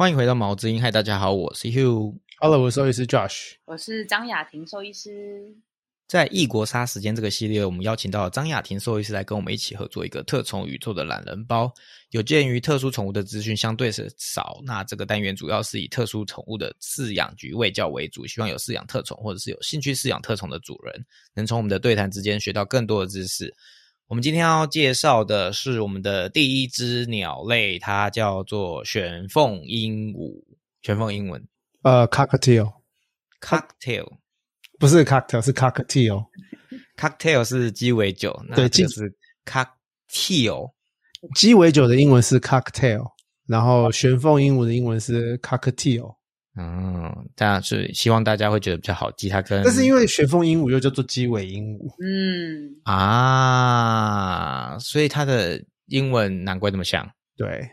欢迎回到毛之音，嗨，大家好，我是 Hugh。Hello，我是兽医师 Josh。我是张雅婷兽医师。在异国杀时间这个系列，我们邀请到了张雅婷兽医师来跟我们一起合作一个特宠宇宙的懒人包。有鉴于特殊宠物的资讯相对是少，那这个单元主要是以特殊宠物的饲养局喂教为主，希望有饲养特宠或者是有兴趣饲养特宠的主人，能从我们的对谈之间学到更多的知识。我们今天要介绍的是我们的第一只鸟类，它叫做玄凤鹦鹉。玄凤英文呃，cocktail cocktail。不是 cocktail，是 cocktail。cocktail 是鸡尾酒，那对鸡这个是 cocktail。鸡尾酒的英文是 cocktail，然后玄凤鹦鹉的英文是 cocktail。嗯，这样是希望大家会觉得比较好记，它跟但是因为玄凤鹦鹉又叫做鸡尾鹦鹉，嗯，啊，所以它的英文难怪那么像。对。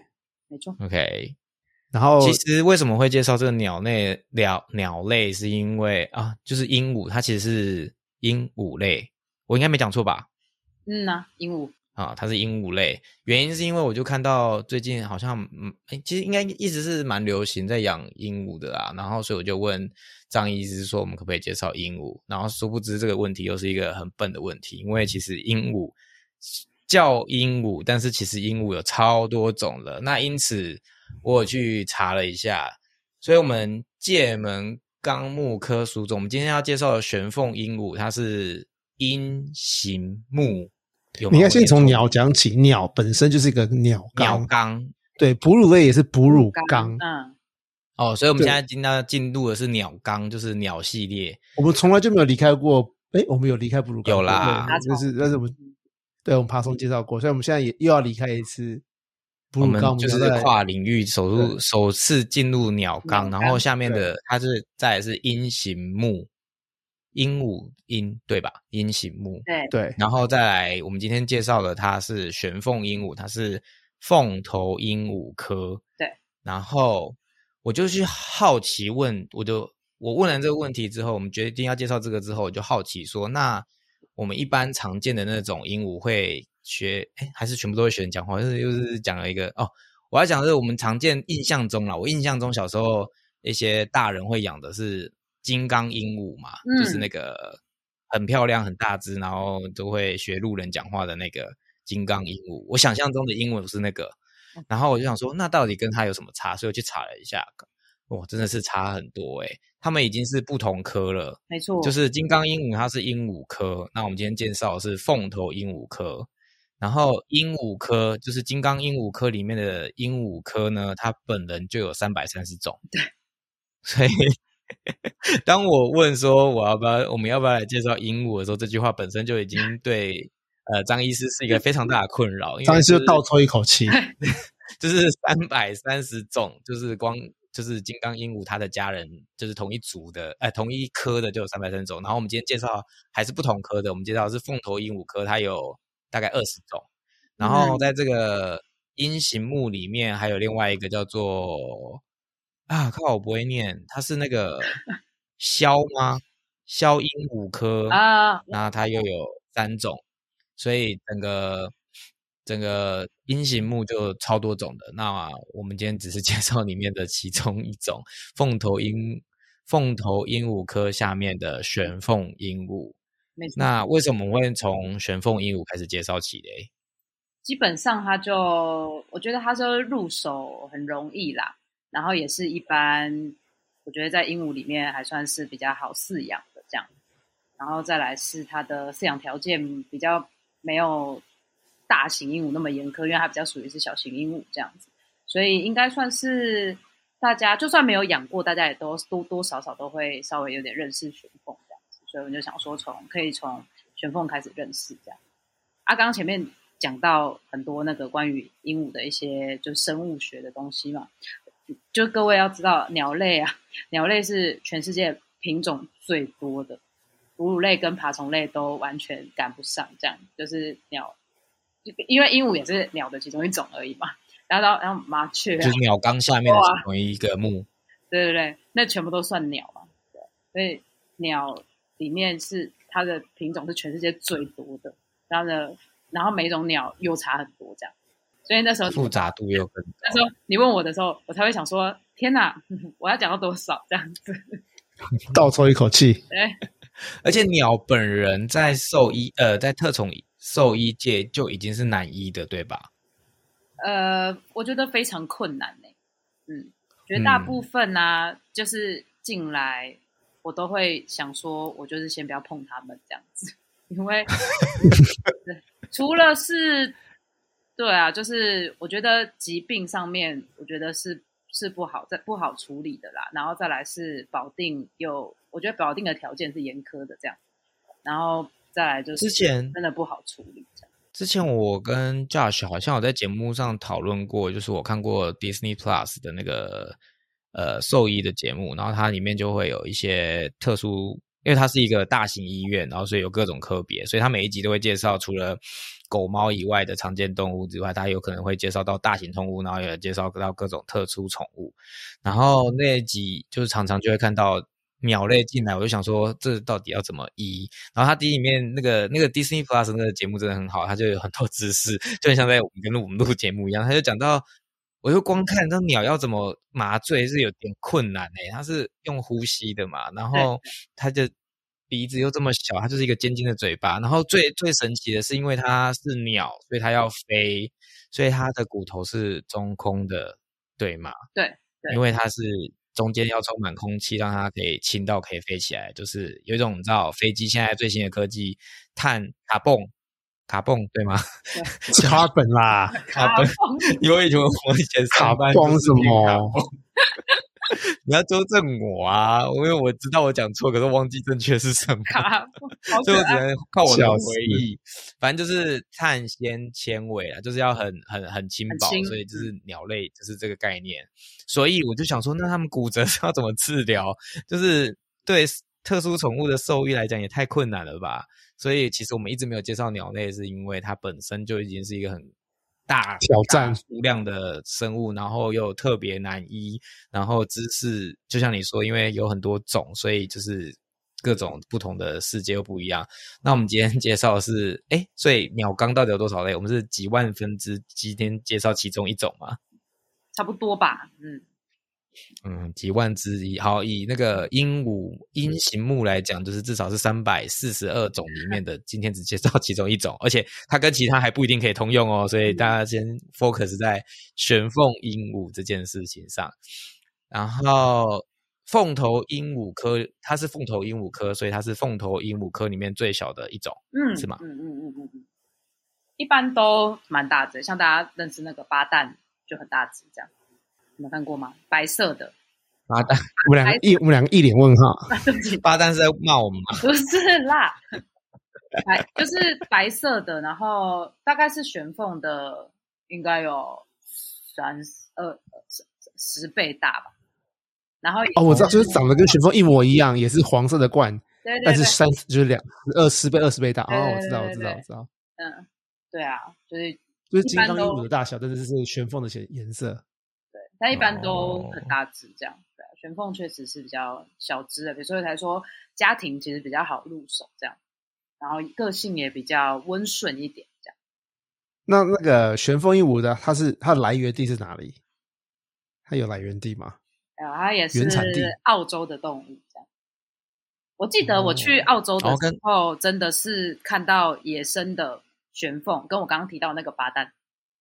没错。OK，然后其实为什么会介绍这个鸟类鸟鸟类，是因为啊，就是鹦鹉，它其实是鹦鹉类，我应该没讲错吧？嗯呐、鹦鹉。啊，它是鹦鹉类，原因是因为我就看到最近好像，嗯，诶其实应该一直是蛮流行在养鹦鹉的啦，然后所以我就问张医师说，我们可不可以介绍鹦鹉？然后殊不知这个问题又是一个很笨的问题，因为其实鹦鹉叫鹦鹉，但是其实鹦鹉有超多种了，那因此我有去查了一下，所以我们界门纲目科属种，我们今天要介绍的玄凤鹦鹉，它是鹰形目。你应该先从鸟讲起，鸟本身就是一个鸟鸟纲，纲对，哺乳类也是哺乳纲。嗯，哦，所以我们现在进到进入的是鸟纲，就是鸟系列。我们从来就没有离开过，哎，我们有离开哺乳纲，有啦。对就是但是我们对我们爬松介绍过，所以我们现在也又要离开一次哺我们乳纲，就是要再跨领域首入首次进入鸟纲，然后下面的它是再来是鹰形目，鹦鹉鹰对吧？鹰形目，对，对然后再来我们今天介绍的它是玄凤鹦鹉，它是凤头鹦鹉科。对，然后我就去好奇问，我就我问了这个问题之后，我们决定要介绍这个之后，我就好奇说，那我们一般常见的那种鹦鹉会学，哎，还是全部都会学人讲话？就是又是讲了一个哦，我要讲的是我们常见印象中啦，我印象中小时候一些大人会养的是金刚鹦鹉嘛，嗯就是那个很漂亮、很大只，然后都会学路人讲话的那个金刚鹦鹉。我想象中的鹦鹉是那个，然后我就想说，那到底跟它有什么差？所以我去查了一下，哇，真的是差很多诶、它们已经是不同科了。没错。就是金刚鹦鹉，它是鹦鹉科。那我们今天介绍的是凤头鹦鹉科。然后鹦鹉科就是金刚鹦鹉科里面的鹦鹉科呢，它本人就有三百三十种。对，所以 当我问说我要不要，我们要不要来介绍鹦鹉的时候，这句话本身就已经对呃张医师是一个非常大的困扰。张医师就就是倒抽一口气，就是三百三十种，就是光就是金刚鹦鹉它的家人，就是同一族的，哎、同一科的就有三百三十种。然后我们今天介绍还是不同科的，我们介绍是凤头鹦鹉科，它有大概二十种。然后嗯在这个鹰形目里面，还有另外一个叫做啊，靠，我不会念，它是那个枭吗？枭鹦鹉科啊，那它又有三种，所以整个整个音形目就超多种的。那我们今天只是介绍里面的其中一种凤头鹦凤头鹦鹉科下面的玄凤鹦鹉。那为什么我们会从玄凤鹦鹉开始介绍起嘞？基本上它就，我觉得它就入手很容易啦，然后也是一般，我觉得在鹦鹉里面还算是比较好饲养的这样。然后再来是它的饲养条件比较没有大型鹦鹉那么严苛，因为它比较属于是小型鹦鹉这样子，所以应该算是大家就算没有养过，大家也都多多少少都会稍微有点认识玄凤这样子，所以我就想说从可以从玄凤开始认识这样。啊，刚前面讲到很多那个关于鹦鹉的一些就生物学的东西嘛，就各位要知道，鸟类啊，鸟类是全世界品种最多的，哺乳类跟爬虫类都完全赶不上，这样就是鸟，因为鹦鹉也是鸟的其中一种而已嘛。然后然后然后麻雀、啊，就是鸟纲下面的哇其中一个目。对对对，那全部都算鸟嘛。对，所以鸟里面是它的品种是全世界最多的，然后呢，然后每种鸟又差很多这样。所以那时候复杂度又更那时候你问我的时候，我才会想说：天哪，我要讲到多少这样子？倒抽一口气。对，而且鸟本人在兽医呃在特宠兽医界就已经是男一的，对吧？呃，我觉得非常困难呢、嗯，绝大部分呢、就是进来我都会想说，我就是先不要碰他们这样子，因为 除了是，对啊，就是我觉得疾病上面，我觉得是是不好在不好处理的啦，然后再来是保定有，我觉得保定的条件是严苛的这样，然后再来就是之前真的不好处理这样。之前我跟 Josh 好像有在节目上讨论过，就是我看过 Disney Plus 的那个呃兽医的节目，然后它里面就会有一些特殊，因为它是一个大型医院，然后所以有各种科别，所以它每一集都会介绍除了狗猫以外的常见动物之外，它有可能会介绍到大型动物，然后也介绍到各种特殊宠物，然后那一集就是常常就会看到。鸟类进来，我就想说这到底要怎么医？然后它第里面那个那个 Disney Plus 那个节目真的很好，它就有很多知识，就很像在我们跟我们录节目一样。它就讲到，我就光看这鸟要怎么麻醉是有点困难诶、它是用呼吸的嘛，然后它的鼻子又这么小，它就是一个尖尖的嘴巴。然后最最神奇的是，因为它是鸟，所以它要飞，所以它的骨头是中空的，对吗？对，对因为它是中间要充满空气，让它可以轻到可以飞起来，就是有一种你知道飞机现在最新的科技，碳卡泵卡泵对吗？carbon 啦，卡本，因为以前我以前上班光什么？你要纠正我啊！因为我知道我讲错，可是忘记正确是什么，卡，好所以我只。能靠我的回忆。反正就是碳纤纤维啊，就是要很很很轻薄，轻所以就是鸟类就是这个概念。所以我就想说，那他们骨折是要怎么治疗？就是对特殊宠物的兽医来讲也太困难了吧？所以其实我们一直没有介绍鸟类，是因为它本身就已经是一个很大挑战大数量的生物，然后又特别难医，然后知识就像你说，因为有很多种，所以就是各种不同的世界又不一样。那我们今天介绍的是，哎，所以鸟纲到底有多少类？我们是几万分之今天介绍其中一种吗？差不多吧，嗯，嗯，几万之一。好，以那个鹦鹉鹰形目来讲，就是至少是三百四十二种里面的，今天只介绍其中一种，而且它跟其他还不一定可以通用哦，所以大家先 focus 在玄凤鹦鹉这件事情上。然后凤头鹦鹉科，它是凤头鹦鹉科，所以它是凤头鹦鹉科里面最小的一种。嗯，是吗嗯嗯嗯嗯嗯，一般都蛮大只，像大家认识那个八蛋就很大只，这样，你们看过吗？白色的，八蛋，我们两个一我们两个一脸问号。对不起，八蛋是在骂我们吗？不是啦，白就是白色的，然后大概是玄凤的，应该有三二十十倍大吧。然后哦，我知道，就是长得跟玄凤一模一样，也是黄色的冠，对对对，但是三就是两二十倍、二十倍大。哦，我知道，我知道，我知道，嗯，对啊，就是就是金刚鹦鹉的大小，但是是玄凤的颜颜色。对，但一般都哦很大只这样。对啊，玄凤确实是比较小只的，所以才说家庭其实比较好入手这样，然后个性也比较温顺一点这样。那那个玄凤鹦鹉的，它是它的来源地是哪里？它有来源地吗？然后它也是原产地澳洲的动物这样。我记得我去哦澳洲的时候，真的是看到野生的玄凤，跟我刚刚提到那个八蛋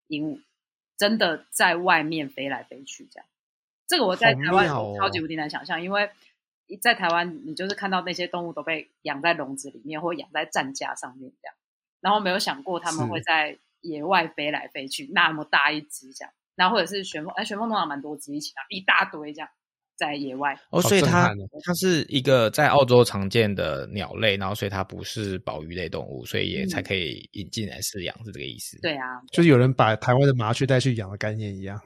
鹦鹉，真的在外面飞来飞去这样。这个我在台湾哦超级无敌难想象，因为在台湾你就是看到那些动物都被养在笼子里面，或养在战架上面这样，然后没有想过它们会在野外飞来飞去，那么大一只这样，然后或者是旋风，哎，旋风通常蛮多只一起啊，一大堆这样在野外。哦，所以它它是一个在澳洲常见的鸟类，然后所以它不是保育类动物，所以也才嗯可以引进来饲养，是这个意思。，对啊，就是有人把台湾的麻雀带去养的概念一样。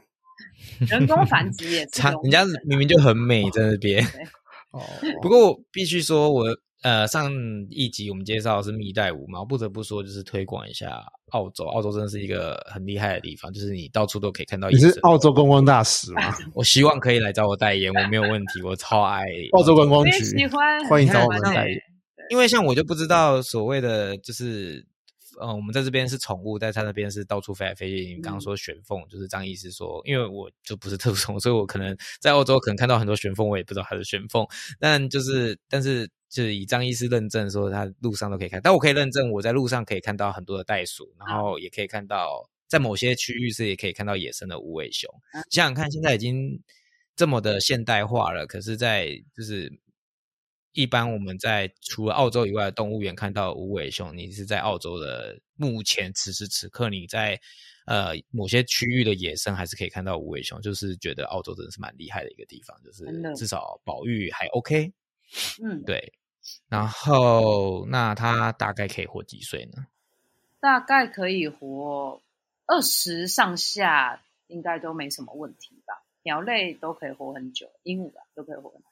人工繁殖也 是人家明明就很美在那边。哦，不过我必须说我，呃上一集我们介绍的是蜜袋鼯嘛，我不得不说就是推广一下澳洲，澳洲真的是一个很厉害的地方，就是你到处都可以看到你是澳洲观光大使吗？我希望可以来找我代言，我没有问题，我超爱 澳洲观光局喜欢，欢迎找我们代言。因为像我就不知道所谓的就是呃，我们在这边是宠物，在他那边是到处飞来飞去。你刚刚嗯说玄凤，就是张医师说，因为我就不是特宠，所以我可能在澳洲可能看到很多玄凤，我也不知道它是玄凤。但就是，但是就是以张医师认证说，他路上都可以看。但我可以认证，我在路上可以看到很多的袋鼠，然后也可以看到在某些区域是也可以看到野生的无尾熊。嗯想想看，现在已经这么的现代化了，可是，在就是一般我们在除了澳洲以外的动物园看到无尾熊，你是在澳洲的目前此时此刻你在呃某些区域的野生还是可以看到无尾熊，就是觉得澳洲真的是蛮厉害的一个地方，就是至少保育还 OK。嗯，对，然后那它大概可以活几岁呢？大概可以活二十上下，应该都没什么问题吧。鸟类都可以活很久，鹦鹉啊都可以活很久。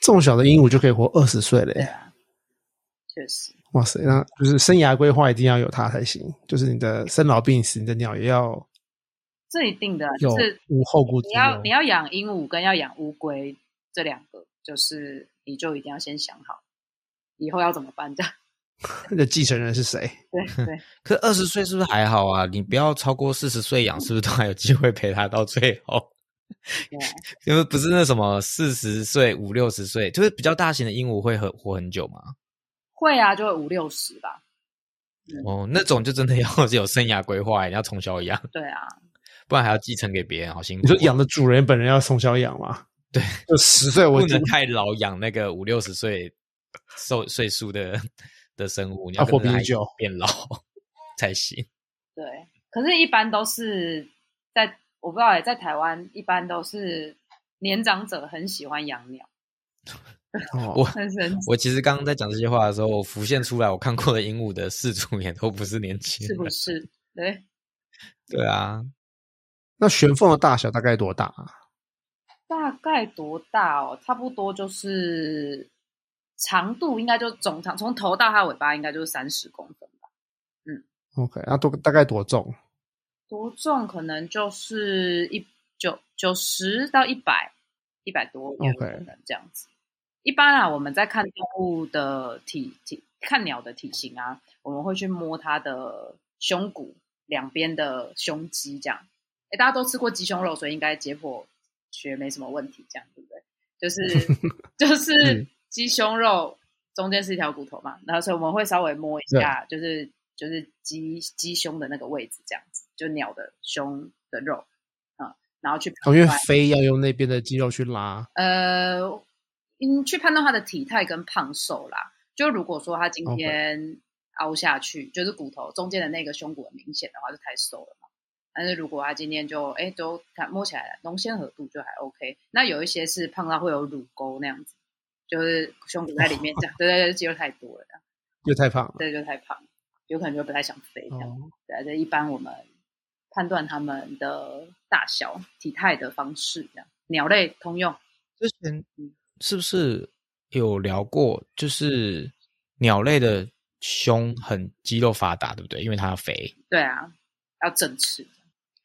这么小的鹦鹉就可以活二十岁嘞！对啊，确实，哇塞，那就是生涯规划一定要有它才行。就是你的生老病死，你的鸟也要这一定的有就是无后顾之你要忧你要养鹦鹉跟要养乌龟这两个，就是你就一定要先想好以后要怎么办的。你 的继承人是谁？对对，可二十岁是不是还好啊？你不要超过四十岁养，是不是都还有机会陪他到最后？因为不是那什么四十岁、五六十岁，就是比较大型的鹦鹉会很活很久吗。会啊，就会五六十吧。哦，那种就真的要有生涯规划，你要从小养，对啊，不然还要继承给别人，好辛苦。你说养的主人本人要从小养吗？对，就十岁我不能太老养那个五六十岁岁岁数的的生物，你要啊活跟着它比你久变老才行。对。可是，一般都是在我不知道欸，在台湾一般都是年长者很喜欢养鸟，哦我很神奇，我其实刚刚在讲这些话的时候，我浮现出来我看过的鹦鹉的饲主也都不是年轻人，是不是？对，对啊，那玄凤的大小大概多大啊？大概多大哦？差不多就是长度应该就总长，从头到它尾巴应该就是三十公分吧。嗯 OK，那多大概多重？多重可能就是一九九十到一百，一百多有 OK 可能这样子。一般啊，我们在看动物的体体看鸟的体型啊，我们会去摸它的胸骨两边的胸肌，这样。哎，大家都吃过鸡胸肉，所以应该解剖学没什么问题，这样对不对？就是 就是嗯鸡胸肉中间是一条骨头嘛，然后所以我们会稍微摸一下，就是就是鸡鸡胸的那个位置，这样子，就鸟的胸的肉啊、然后去判哦，因为断飞要用那边的肌肉去拉。呃，嗯，去判断它的体态跟胖瘦啦。就如果说它今天凹下去就是骨头中间的那个胸骨很明显的话，就太瘦了嘛。但是如果它今天就哎都看摸起来浓纤合度就还 OK，那有一些是胖到会有乳沟那样子，就是胸骨在里面这样，对对对，肌肉太多了，又太胖了。对，就太胖，有可能就不太想飞这样。哦，对啊，这一般我们判断它们的大小、体态的方式，这样鸟类通用。之前是不是有聊过？就是鸟类的胸很肌肉发达，对不对？因为它要肥。对啊，要正翅。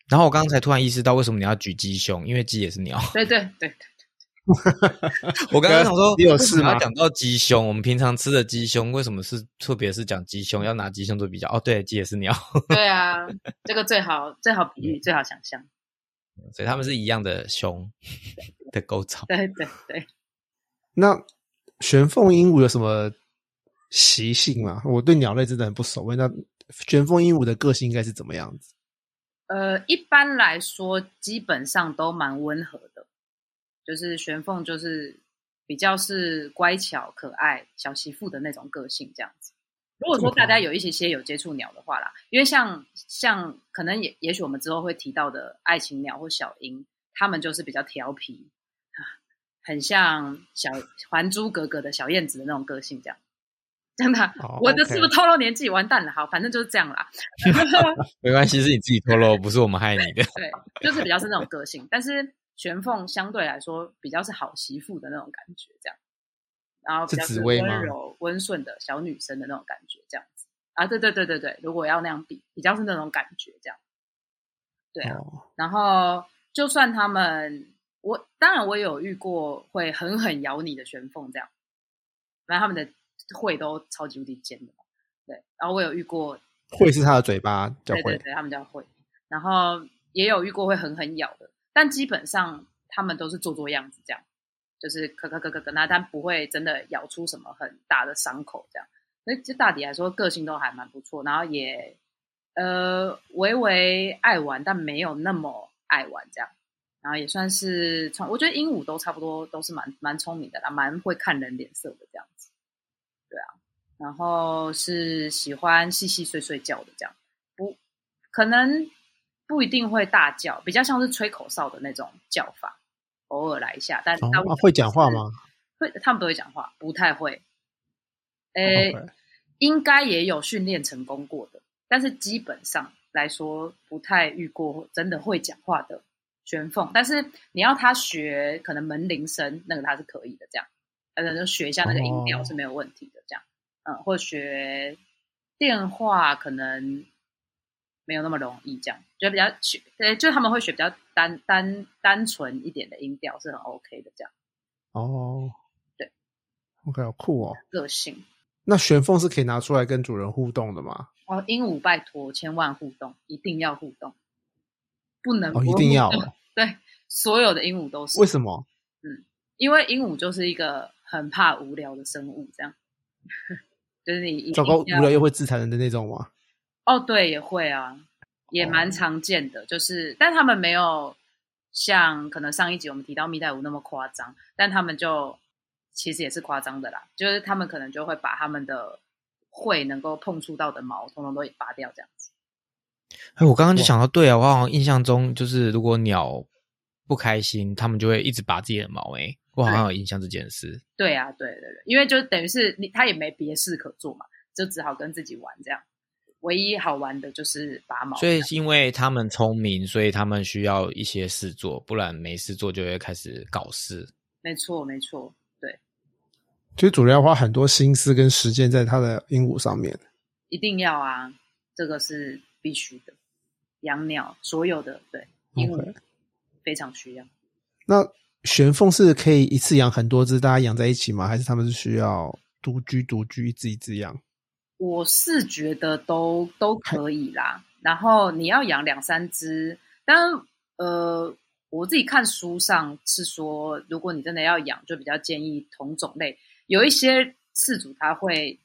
然后我刚才突然意识到，为什么你要举鸡胸？因为鸡也是鸟。对对对，我刚刚想说，你有事吗讲到鸡胸？我们平常吃的鸡胸，为什么是特别是讲鸡胸？要拿鸡胸做比较？哦，对，鸡也是鸟，对啊，这个最好最好比喻，最好想象。所以他们是一样的胸的构造。对对对，那玄凤鹦鹉有什么习性吗？我对鸟类真的很不熟悉。那玄凤鹦鹉的个性应该是怎么样子？呃，一般来说基本上都蛮温和的，就是玄凤就是比较是乖巧可爱小媳妇的那种个性这样子。如果说大家有一些些有接触鸟的话啦，因为像像可能也也许我们之后会提到的爱情鸟或小鹰，它们就是比较调皮啊，很像小《还珠格格》的小燕子的那种个性这样。真的我的是不是透露年纪？完蛋了，好，反正就是这样啦。没关系，是你自己透露，不是我们害你的。对，就是比较是那种个性，但是玄凤相对来说比较是好媳妇的那种感觉，这样，然后比较是温柔温顺的小女生的那种感觉，这样。子啊，对对对对对，如果要那样比，比较是那种感觉，这样，对啊，哦，然后就算他们，我当然我也有遇过会狠狠咬你的玄凤这样，然后他们的喙都超级无敌尖的嘛，对，然后我有遇过会是它的嘴巴叫会，对对对，他们叫会。然后也有遇过会狠狠咬的，但基本上他们都是做做样子，这样就是咳咳咳咳咳那，但不会真的咬出什么很大的伤口这样。所以这大抵来说，个性都还蛮不错，然后也呃微微爱玩，但没有那么爱玩这样。然后也算是聪，我觉得鹦鹉都差不多都是蛮蛮聪明的啦，蛮会看人脸色的这样子。对啊，然后是喜欢细细碎碎叫的这样，不可能不一定会大叫，比较像是吹口哨的那种叫法，偶尔来一下。但哦大部分会讲话吗？会，他们不会讲话，不太会。诶、应该也有训练成功过的，但是基本上来说，不太遇过真的会讲话的玄凤。但是你要他学可能门铃声，那个他是可以的，这样，就学一下那个音调哦是没有问题的，这样，嗯，或学电话可能没有那么容易，这样，就比较学，对，就他们会学比较单单单纯一点的音调是很 OK 的，这样哦，对，OK，好酷哦。个性。那玄凤是可以拿出来跟主人互动的吗？哦，鹦鹉拜托，千万互动，一定要互动，不能哦，一定要对，所有的鹦鹉都是为什么？嗯因为鹦鹉就是一个很怕无聊的生物，这样，就是你一糟糕，无聊又会自残人的那种吗？哦，对，也会啊，也蛮哦常见的，就是，但他们没有像可能上一集我们提到蜜袋鼯那么夸张，但他们就其实也是夸张的啦，就是他们可能就会把他们的会能够碰触到的毛，通通都拔掉这样子。哎，我刚刚就想到，对啊，我好像印象中就是，如果鸟不开心，他们就会一直拔自己的毛。哎，我好像有印象这件事。对啊，对对对，因为就等于是你他也没别事可做嘛，就只好跟自己玩这样。唯一好玩的就是拔毛，所以因为他们聪明，所以他们需要一些事做，不然没事做就会开始搞事。没错没错，对，就是主人要花很多心思跟时间在他的鹦鹉上面。一定要啊，这个是必须的。养鸟所有的对鹦鹉非常需要。那玄凤是可以一次养很多只，大家养在一起吗？还是他们是需要独居独居，一只一只养？我是觉得都都可以啦。然后你要养两三只，但呃，我自己看书上是说，如果你真的要养，就比较建议同种类。有一些饲主他会，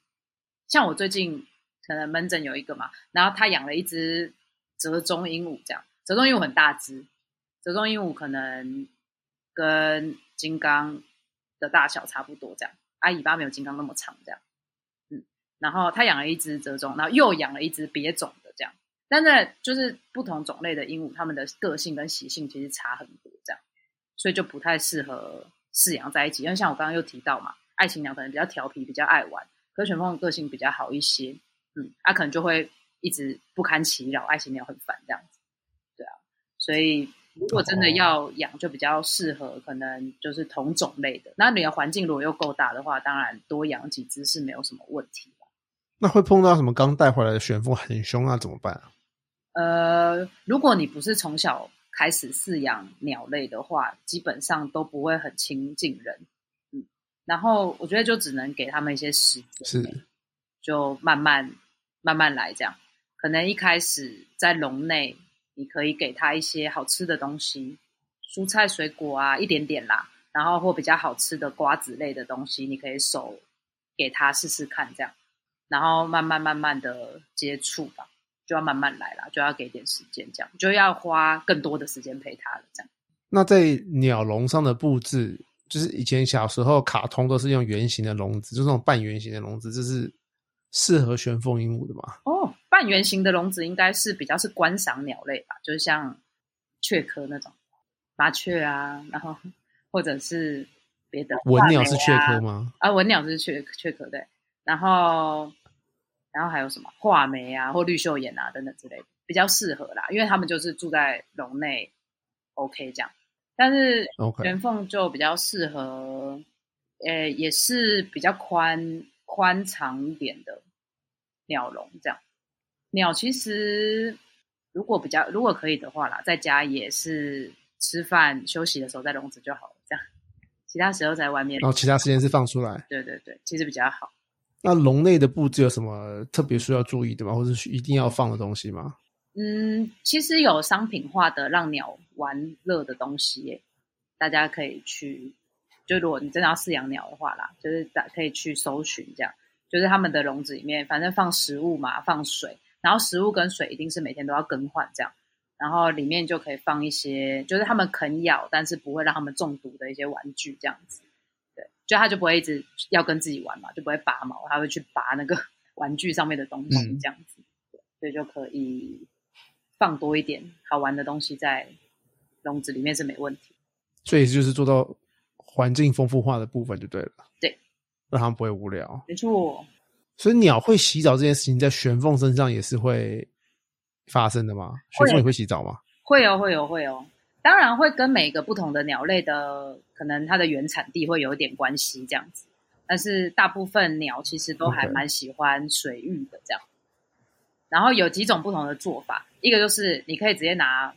像我最近可能门诊有一个嘛，然后他养了一只折中鹦鹉，这样折中鹦鹉很大只，折中鹦鹉可能跟金刚的大小差不多，这样，啊，尾巴没有金刚那么长，这样。嗯然后他养了一只折中，然后又养了一只别种的这样，但是就是不同种类的鹦鹉，它们的个性跟习性其实差很多，这样，所以就不太适合饲养在一起。因为像我刚刚又提到嘛，爱情鸟可能比较调皮，比较爱玩，可是玄凤个性比较好一些，嗯，它、可能就会一直不堪其扰，爱情鸟很烦这样子，对啊，所以如果真的要养，就比较适合可能就是同种类的。那你的环境如果又够大的话，当然多养几只是没有什么问题的。那会碰到什么刚带回来的旋风很凶啊？怎么办啊？呃，如果你不是从小开始饲养鸟类的话，基本上都不会很亲近人。嗯，然后我觉得就只能给他们一些时间，是就慢慢慢慢来，这样。可能一开始在笼内，你可以给他一些好吃的东西，蔬菜水果啊，一点点啦。然后或比较好吃的瓜子类的东西，你可以手给他试试看，这样。然后慢慢慢慢的接触吧，就要慢慢来啦，就要给点时间，这样就要花更多的时间陪他了，这样。那在鸟笼上的布置，就是以前小时候卡通都是用圆形的笼子，就是那种半圆形的笼子，这是适合玄凤鹦鹉的嘛？哦，半圆形的笼子应该是比较是观赏鸟类吧，就是像雀科那种麻雀啊，然后或者是别的文鸟是雀科吗？啊，文鸟是雀雀科对，然后然后还有什么画眉啊或绿袖眼啊等等之类的，比较适合啦，因为他们就是住在笼内，OK 这样。但是玄凤就比较适合，呃，也是比较宽宽长一点的鸟笼这样。鸟其实如果比较如果可以的话啦，在家也是吃饭休息的时候在笼子就好了，这样。其他时候在外面然后其他时间是放出来。对对对，其实比较好。那笼内的布置有什么特别需要注意的吗？或者是一定要放的东西吗？嗯，其实有商品化的让鸟玩乐的东西耶，大家可以去。就如果你真的要饲养鸟的话啦，就是大可以去搜寻这样，就是他们的笼子里面，反正放食物嘛，放水，然后食物跟水一定是每天都要更换这样，然后里面就可以放一些，就是他们啃咬但是不会让他们中毒的一些玩具这样子。对，就他就不会一直要跟自己玩嘛，就不会拔毛，他会去拔那个 玩具上面的东西这样子，所以就可以放多一点好玩的东西在笼子里面是没问题。所以就是做到环境丰富化的部分就对了。对，让他们不会无聊。没错，所以鸟会洗澡这件事情，在玄凤身上也是会发生的吗？玄凤也会洗澡吗？会哦，会哦，会哦。当然会跟每个不同的鸟类的可能它的原产地会有一点关系，这样子。但是大部分鸟其实都还蛮喜欢水域的这样。然后有几种不同的做法，一个就是你可以直接拿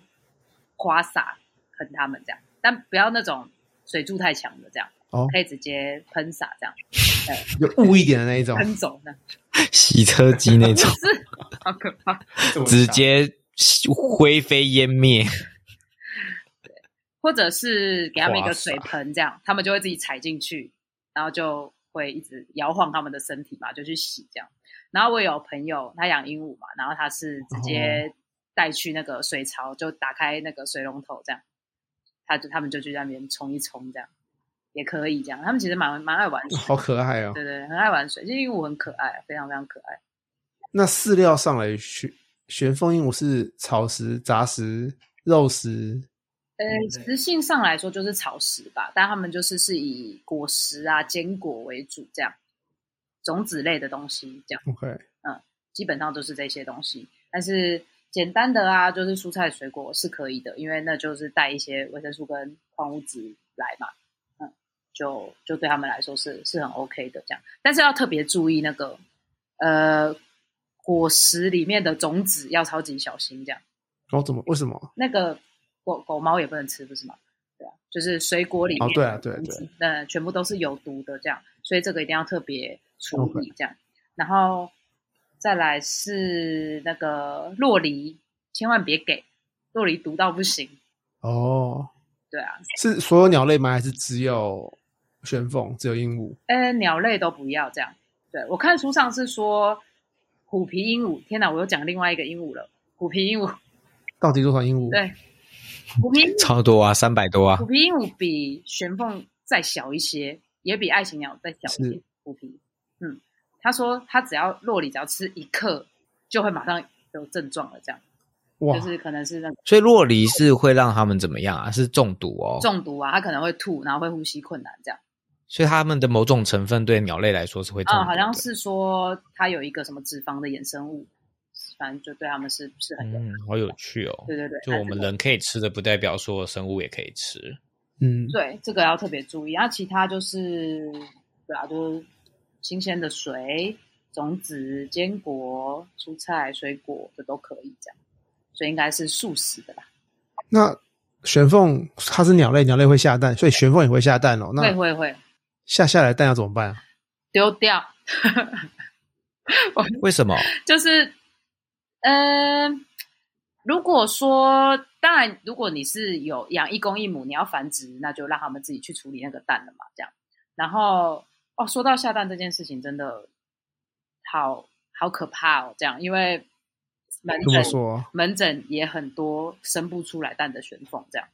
花洒喷它们这样，但不要那种水柱太强的这样，哦。可以直接喷洒这样。有雾一点的那一种，喷走的，洗车机那种，是好可怕。直接灰飞烟灭。或者是给他们一个水盆，这样他们就会自己踩进去，然后就会一直摇晃他们的身体嘛，就去洗这样。然后我有朋友他养鹦鹉嘛，然后他是直接带去那个水槽，就打开那个水龙头这样，他就他们就去那边冲一冲这样，也可以这样。他们其实蛮蛮爱玩水，好可爱哦。对对，很爱玩水。其实鹦鹉很可爱，非常非常可爱。那饲料上来，玄玄凤鹦鹉是草食、杂食、肉食，呃，食性上来说就是草食吧，但他们就是是以果实啊、坚果为主，这样种子类的东西，这样 OK，嗯基本上都是这些东西。但是简单的啊，就是蔬菜水果是可以的，因为那就是带一些维生素跟矿物质来嘛，嗯，就就对他们来说是是很 OK 的这样。但是要特别注意那个呃果实里面的种子要超级小心，这样。然后怎么？为什么？那个狗狗猫也不能吃，不是吗？对啊，就是水果里面哦对啊对对那全部都是有毒的，这样，所以这个一定要特别处理这样。然后再来是那个洛梨，千万别给洛梨毒到不行。哦，对啊，是所有鸟类吗？还是只有玄凤，只有鹦鹉？呃，鸟类都不要这样。对我看书上是说虎皮鹦鹉，天哪，我又讲另外一个鹦鹉了，虎皮鹦鹉，到底多少鹦鹉？对，虎皮鹦鹉超多啊，三百多啊虎，皮鹦鹉比玄凤再小一些，也比爱情鸟再小一些。虎皮，嗯，他说他只要洛里只要吃一克，就会马上有症状了，这样哇就，是可能是那个所以洛梨是会让他们怎么样啊？是中毒哦，中毒啊，他可能会吐，然后会呼吸困难这样。所以它们的某种成分对鸟类来说是会啊、的。好像是说它有一个什么脂肪的衍生物，反正就对它们是是很、嗯，好有趣哦。对对对，就我们人可以吃的，不代表说生物也可以吃。嗯，对这个要特别注意。然后其他就是对啊，就是新鲜的水、种子、坚果、蔬菜、水果这都可以这样，所以应该是素食的吧。那玄凤它是鸟类，鸟类会下蛋，所以玄凤也会下蛋哦。那会会会下下来蛋要怎么办啊？丢掉，为什么？就是嗯、呃如果说当然，如果你是有养一公一母，你要繁殖，那就让他们自己去处理那个蛋了嘛，这样。然后哦，说到下蛋这件事情，真的好好可怕哦，这样，因为门诊说？门诊也很多生不出来蛋的玄凤，这样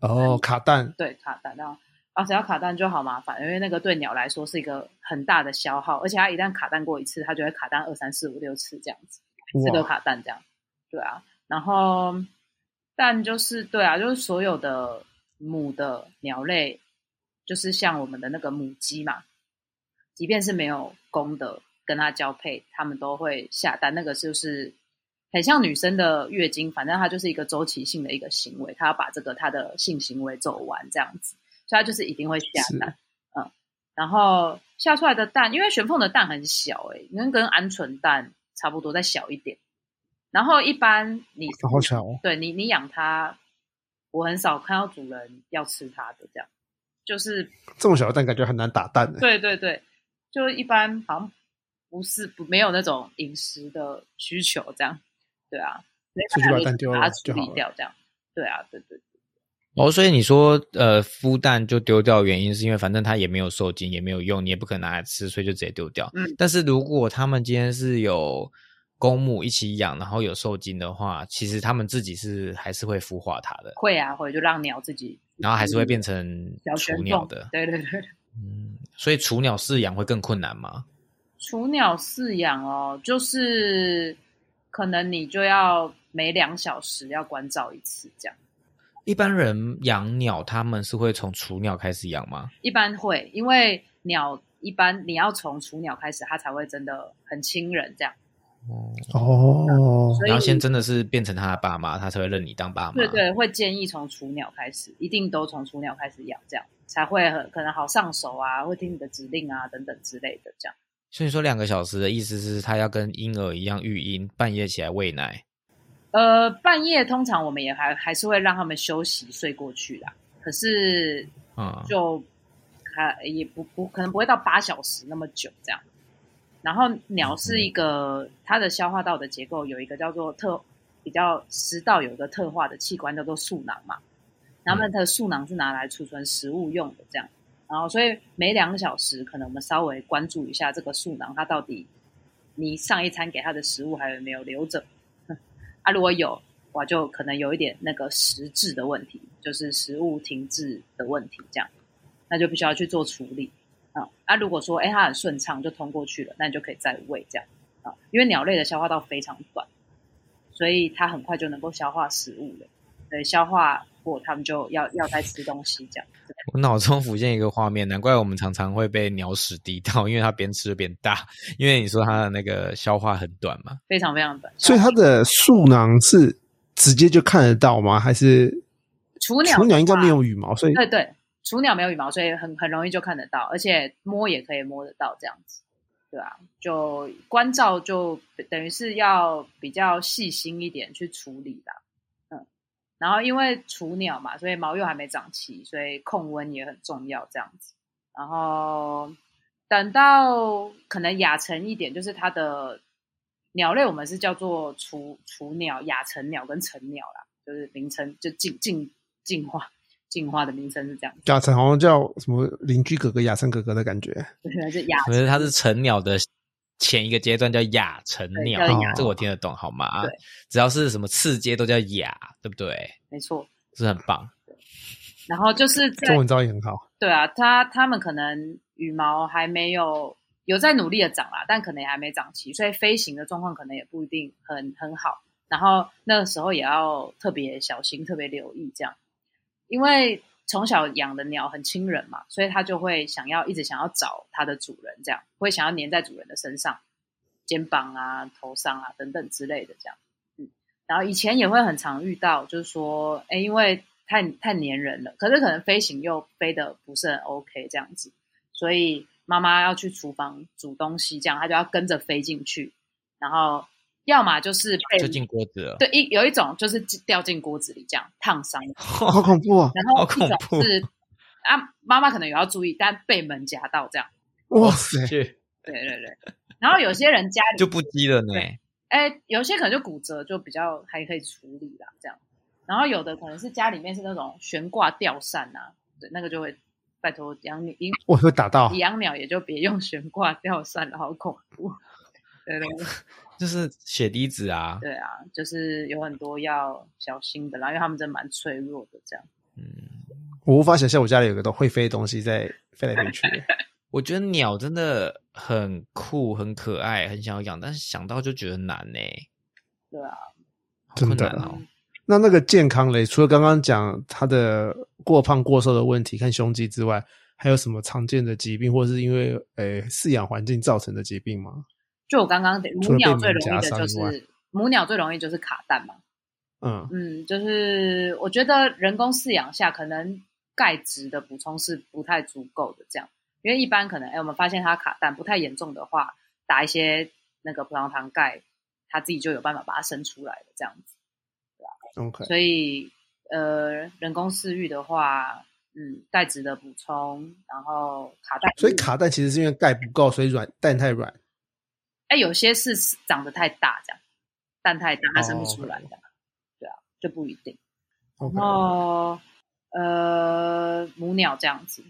哦，卡蛋，对卡蛋，然后啊，只要卡蛋就好麻烦，因为那个对鸟来说是一个很大的消耗，而且它一旦卡蛋过一次，它就会卡蛋二三四五六次这样子。四个，卡蛋这样，对啊，然后但就是对啊，就是所有的母的鸟类，就是像我们的那个母鸡嘛，即便是没有公的跟它交配，它们都会下蛋，那个就是很像女生的月经，反正它就是一个周期性的一个行为，它要把这个它的性行为走完这样子，所以它就是一定会下是蛋，嗯，然后下出来的蛋，因为玄凤的蛋很小、欸，诶，跟跟鹌鹑蛋差不多，再小一点。然后一般你好巧哦。对你你养它，我很少看到主人要吃它的，这样就是这么小的蛋感觉很难打蛋的。对对对，就一般好像不是不没有那种饮食的需求，这样对啊，所以就把蛋丢了把它处理掉，这样对啊，对对对哦，所以你说呃孵蛋就丢掉，原因是因为反正它也没有受精，也没有用，你也不可能拿来吃，所以就直接丢掉。嗯但是如果他们今天是有公母一起养，然后有受精的话，其实他们自己是还是会孵化它的，会啊会，就让鸟自己然后还是会变成小雏鸟的。对对对。嗯，所以雏鸟饲养会更困难吗？雏鸟饲养哦，就是可能你就要每两小时要关照一次，这样。一般人养鸟，他们是会从雏鸟开始养吗？一般会，因为鸟一般你要从雏鸟开始，它才会真的很亲人这样。哦，哦，所以然后先真的是变成他的爸妈，他才会认你当爸妈。对对，会建议从雏鸟开始，一定都从雏鸟开始养，这样才会很可能好上手啊，会听你的指令啊等等之类的这样。所以说两个小时的意思是，他要跟婴儿一样育婴，半夜起来喂奶。呃，半夜通常我们也还还是会让他们休息睡过去啦，可是嗯，就还也不不可能不会到八小时那么久这样。然后鸟是一个它的消化道的结构有一个叫做特比较食道有一个特化的器官叫做嗉囊嘛，然后它的嗉囊是拿来储存食物用的这样。然后所以每两个小时可能我们稍微关注一下这个嗉囊，它到底你上一餐给它的食物还有没有留着。啊，如果有，我，就可能有一点那个实质的问题，就是食物停滞的问题，这样，那就必须要去做处理啊。啊，如果说哎它很顺畅就通过去了，那你就可以再喂这样啊，因为鸟类的消化道非常短，所以它很快就能够消化食物了。对，消化过他们就要要再吃东西这样。我脑中浮现一个画面，难怪我们常常会被鸟屎滴到，因为它边吃边大。因为你说它的那个消化很短嘛，非常非常短，所以它的嗉囊是直接就看得到吗？还是雏鸟雏鸟应该没有羽毛，所以对对，雏鸟没有羽毛，所以很很容易就看得到，而且摸也可以摸得到这样子，对啊，就关照就等于是要比较细心一点去处理啦，嗯，然后因为雏鸟嘛，所以毛又还没长齐，所以控温也很重要这样子，然后等到可能亚成一点，就是它的鸟类，我们是叫做雏雏鸟、亚成鸟跟成鸟啦，就是名称就进进进化进化的名称是这样子，亚成好像叫什么邻居哥哥、亚成哥哥的感觉。对，是亚可是它是成鸟的前一个阶段叫亚成鸟这个我听得懂好吗？对，只要是什么次阶都叫亚，对不对？没错。是很棒。然后就是 中文造诣很好，对啊，他他们可能羽毛还没有有在努力的长啦，但可能也还没长齐，所以飞行的状况可能也不一定很很好。然后那个时候也要特别小心，特别留意这样，因为从小养的鸟很亲人嘛，所以它就会想要一直想要找它的主人，这样会想要粘在主人的身上、肩膀啊、头上啊等等之类的这样。嗯，然后以前也会很常遇到，就是说，哎，因为太太黏人了，可是可能飞行又飞得不是很 OK 这样子，所以妈妈要去厨房煮东西，这样它就要跟着飞进去，然后要么就是被就进锅子了。对一有一种就是掉进锅子里这样烫伤，好恐怖啊！然后好恐一种怖是啊妈妈可能有要注意，但被门夹到这样，哇塞，去对对对，然后有些人家里 就不积了呢。对哎，有些可能就骨折，就比较还可以处理啦，这样。然后有的可能是家里面是那种悬挂吊扇啊，对，那个就会拜托养鸟养我会打到。养鸟也就别用悬挂吊扇了，好恐怖。对对对 就是血滴子啊，对啊，就是有很多要小心的啦，因为他们真的蛮脆弱的，这样。嗯，我无法想象我家里有个都会飞的东西在飞来飞去。我觉得鸟真的很酷、很可爱，很想要养，但是想到就觉得难呢、对啊，好困真的难哦。那那个健康类，除了刚刚讲它的过胖过瘦的问题，看胸肌之外，还有什么常见的疾病，或者是因为诶饲养环境造成的疾病吗？就我刚刚母鸟最容易的就是母鸟最容易就是卡蛋嘛。嗯，嗯，就是我觉得人工饲养下，可能钙质的补充是不太足够的，这样，因为一般可能，哎，我们发现它卡蛋不太严重的话，打一些那个葡萄糖钙，它自己就有办法把它生出来的这样子。对吧 OK，所以，呃，人工饲育的话，嗯，钙质的补充，然后卡蛋，所以卡蛋其实是因为钙不够，所以软蛋太软。哎，有些是长得太大，这样蛋太大，它生不出来哦的。对啊，就不一定。后呃，母鸟这样子，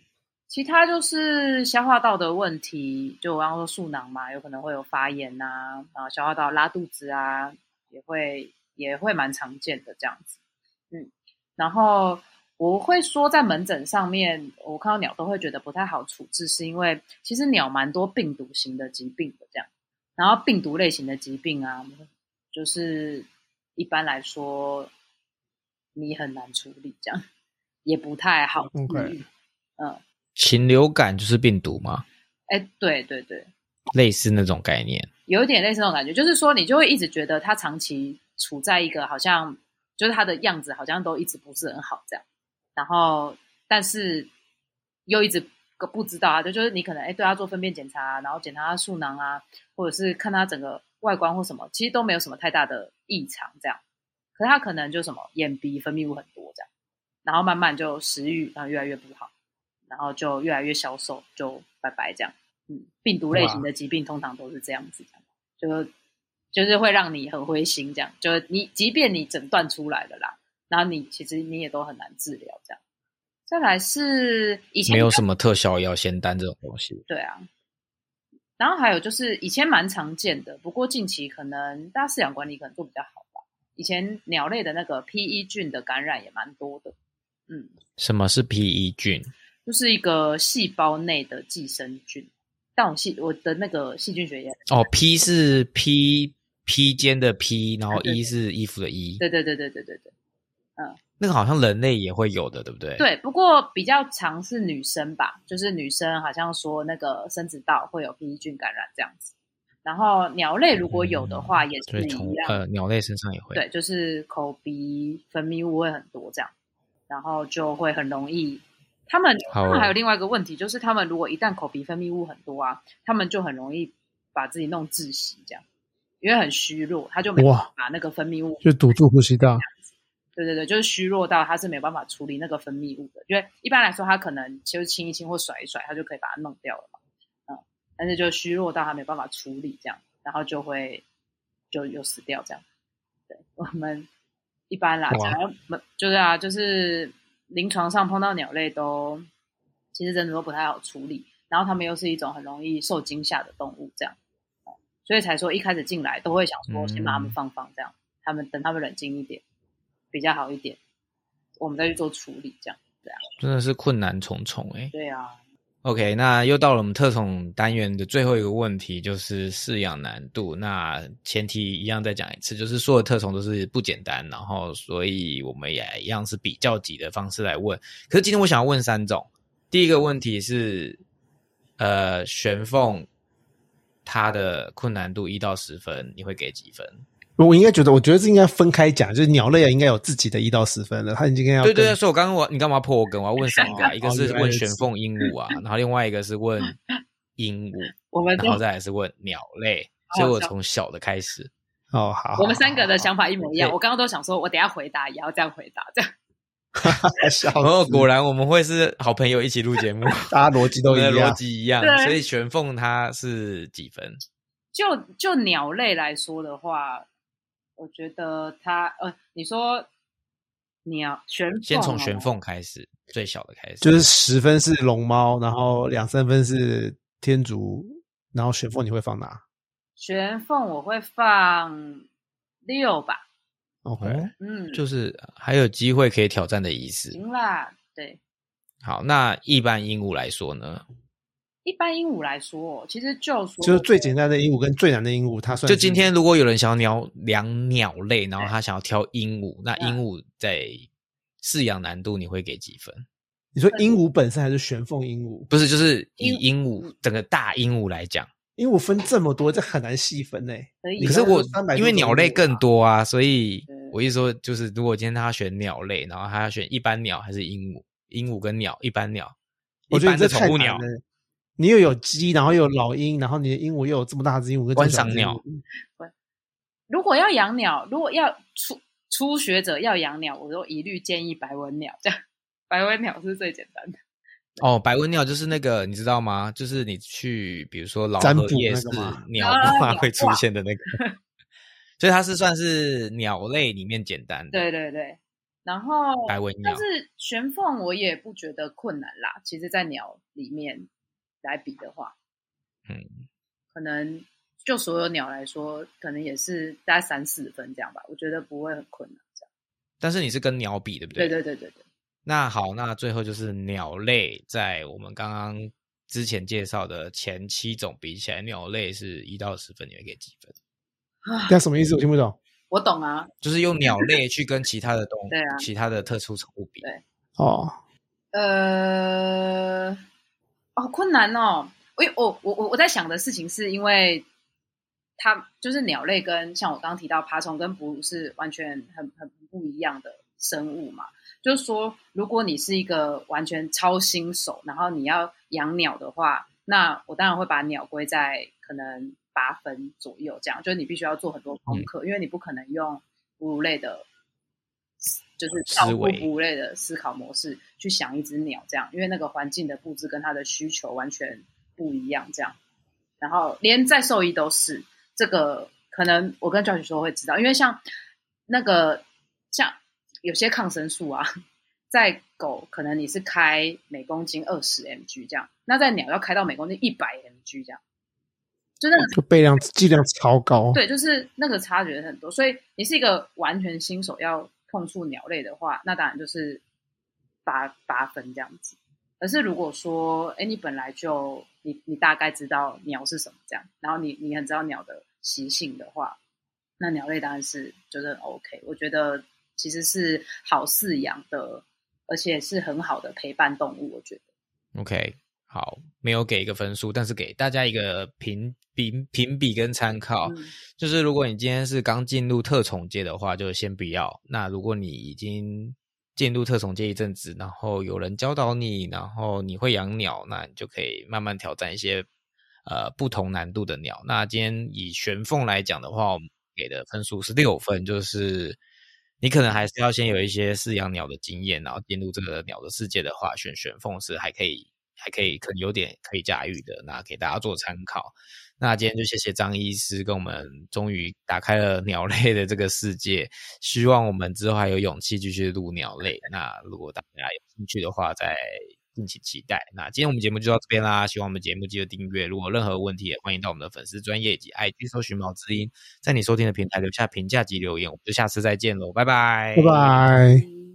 其他就是消化道的问题，就我刚刚说素囊嘛，有可能会有发炎呐、然后消化道拉肚子啊，也会也会蛮常见的这样子。嗯，然后我会说在门诊上面，我看到鸟都会觉得不太好处置，是因为其实鸟蛮多病毒型的疾病的这样，然后病毒类型的疾病啊，就是一般来说你很难处理，这样也不太好。嗯，禽流感就是病毒吗？哎，对对对，类似那种概念。有一点类似那种感觉，就是说你就会一直觉得它长期处在一个好像就是它的样子好像都一直不是很好这样，然后但是又一直不知道啊，就就是你可能哎对他做粪便检查啊，然后检查他素囊啊，或者是看他整个外观或什么，其实都没有什么太大的异常这样，可是它可能就什么眼鼻分泌物很多这样，然后慢慢就食欲然后越来越不好，然后就越来越消瘦，就拜拜这样。嗯，病毒类型的疾病通常都是这样子，这样就就是会让你很灰心，这样就是你即便你诊断出来了啦，然后你其实你也都很难治疗这样。再来是以前没有什么特效药、仙丹这种东西。对啊，然后还有就是以前蛮常见的，不过近期可能大家饲养管理可能做比较好吧。以前鸟类的那个 P E 菌的感染也蛮多的，嗯，什么是 PE 菌？就是一个细胞内的寄生菌。但我细我的那个细菌学也哦，P 是 P 披肩的 P，然后啊对衣是衣服的衣。对对对对对对对那个好像人类也会有的，对不对？。对，不过比较常是女生吧，就是女生好像说那个生殖道会有 E 菌感染这样子。然后鸟类如果有的话，也是从样，呃鸟类身上也会。对，就是口鼻分泌物会很多这样，然后就会很容易。他们好他们还有另外一个问题，就是他们如果一旦口鼻分泌物很多啊，他们就很容易把自己弄窒息这样，因为很虚弱，他就没办法哇把那个分泌物就堵住呼吸道。对对对，就是虚弱到它是没有办法处理那个分泌物的，因为一般来说它可能就是清一清或甩一甩，它就可以把它弄掉了嘛，嗯，但是就虚弱到它没办法处理这样，然后就会就又死掉这样。对我们一般啦，哇。讲到就是啊，就是临床上碰到鸟类都其实真的都不太好处理，然后它们又是一种很容易受惊吓的动物，这样，嗯所以才说一开始进来都会想说先把它们嗯。放放，这样，他们等他们冷静一点。比较好一点，我们再去做处理，这样对啊，真的是困难重重哎、对啊，OK，那又到了我们特宠单元的最后一个问题，就是饲养难度。那前提一样再讲一次，就是所有特宠都是不简单，然后所以我们也一样是比较级的方式来问。可是今天我想要问三种，第一个问题是，呃，玄凤它的困难度一到十分，你会给几分？我应该觉得，我觉得这应该分开讲，就是鸟类啊，应该有自己的一到十分了，他已经要对对对，所以我刚刚我你干嘛破我梗？我要问三个、啊，一个是问玄凤鹦鹉啊，然后另外一个是问鹦鹉，我们然后再来是问鸟类，所以我从小的开始。哦，好，我们三个的想法一模一样。我刚刚都想说，我等下回答也要这样回答，这样笑死，哦，果然我们会是好朋友一起录节目，大家逻辑都一样。辑一样，所以玄凤它是几分？就就鸟类来说的话，我觉得它呃，你说鸟玄凤、先从玄，凤开始，最小的开始，就是十分是龙猫，然后两三分是天竺，然后玄凤你会放哪玄凤我会放六吧，？OK，、哦嗯，就是还有机会可以挑战的意思。行啦。对，好，那一般鹦鹉来说呢？一般鹦鹉来说，其实就说就是最简单的鹦鹉跟最难的鹦鹉，它算就今天如果有人想要鸟量鸟类，然后他想要挑鹦鹉，那嗯鹦鹉在饲养难度你会给几分？你说鹦鹉本身还是玄凤鹦鹉？不是，就是以鹦鹦鹉整个大鹦鹉来讲。鹦鹉分这么多，这很难细分呢、可是我刚刚说300因为鸟类更多啊，所以对我一说就是，如果今天他选鸟类，然后他要选一般鸟还是鹦鹉？鹦鹉跟鸟，一般鸟，我觉得这宠物鸟太难了。你又有鸡，然后又有老鹰，然后你的鹦鹉又有这么大只鹦鹉跟这么小只鹦鹉。观赏如果要养鸟，如果要初初学者要养鸟，我都一律建议白文鸟，这样。白文鸟是最简单的。哦，白文鸟就是那个，你知道吗？就是你去，比如说老占卜河夜市那个吗鸟啊卦鸟会出卦现的那个，所以它是算是鸟类里面简单的。对对对，然后白文鸟。但是玄凤我也不觉得困难啦。其实，在鸟里面来比的话，嗯，可能就所有鸟来说，可能也是大概三四分这样吧。我觉得不会很困难。这样，但是你是跟鸟比，对不对对对对对对。那好，那最后就是鸟类，在我们刚刚之前介绍的前七种比起来，鸟类是一到十分，你会给几分？啊这什么意思？我听不懂。我懂啊，就是用鸟类去跟其他的动物、对啊其他的特殊宠物比。对哦，呃，哦，困难哦。我我我我我在想的事情是因为它就是鸟类跟像我刚刚提到爬虫跟哺乳是完全很很不一样的生物嘛。就是说，如果你是一个完全超新手，然后你要养鸟的话，那我当然会把鸟归在可能八分左右这样。就是你必须要做很多功课，因为你不可能用哺乳类的，就是照顾哺乳类的思考模式去想一只鸟这样，因为那个环境的布置跟它的需求完全不一样这样。然后连在兽医都是这个，可能我跟 Josh 说会知道，因为像那个像有些抗生素啊，在狗可能你是开每公斤二十 mg 这样，那在鸟要开到每公斤一百 mg 这样，就那个就备量剂量超高。对，就是那个差距很多。所以你是一个完全新手要碰触鸟类的话，那当然就是八八分这样子。可是如果说，哎，你本来就你你大概知道鸟是什么这样，然后你你很知道鸟的习性的话，那鸟类当然是就是很 OK。我觉得其实是好饲养的，而且是很好的陪伴动物。我觉得 OK，好，没有给一个分数，但是给大家一个评评评比跟参考。嗯就是如果你今天是刚进入特宠界的话，就先不要。那如果你已经进入特宠界一阵子，然后有人教导你，然后你会养鸟，那你就可以慢慢挑战一些呃不同难度的鸟。那今天以玄凤来讲的话，我们给的分数是六分，就是你可能还是要先有一些饲养鸟的经验，然后进入这个鸟的世界的话，选玄凤是还可以。还可以，可能有点可以驾驭的，那给大家做参考。那今天就谢谢张医师跟我们终于打开了鸟类的这个世界，希望我们之后还有勇气继续录鸟类。那如果大家有兴趣的话，再敬请期待。那今天我们节目就到这边啦，希望我们节目记得订阅。如果任何问题，也欢迎到我们的粉丝专业以及 IG 搜寻毛之音，在你收听的平台留下评价及留言。我们就下次再见喽，拜拜，拜拜。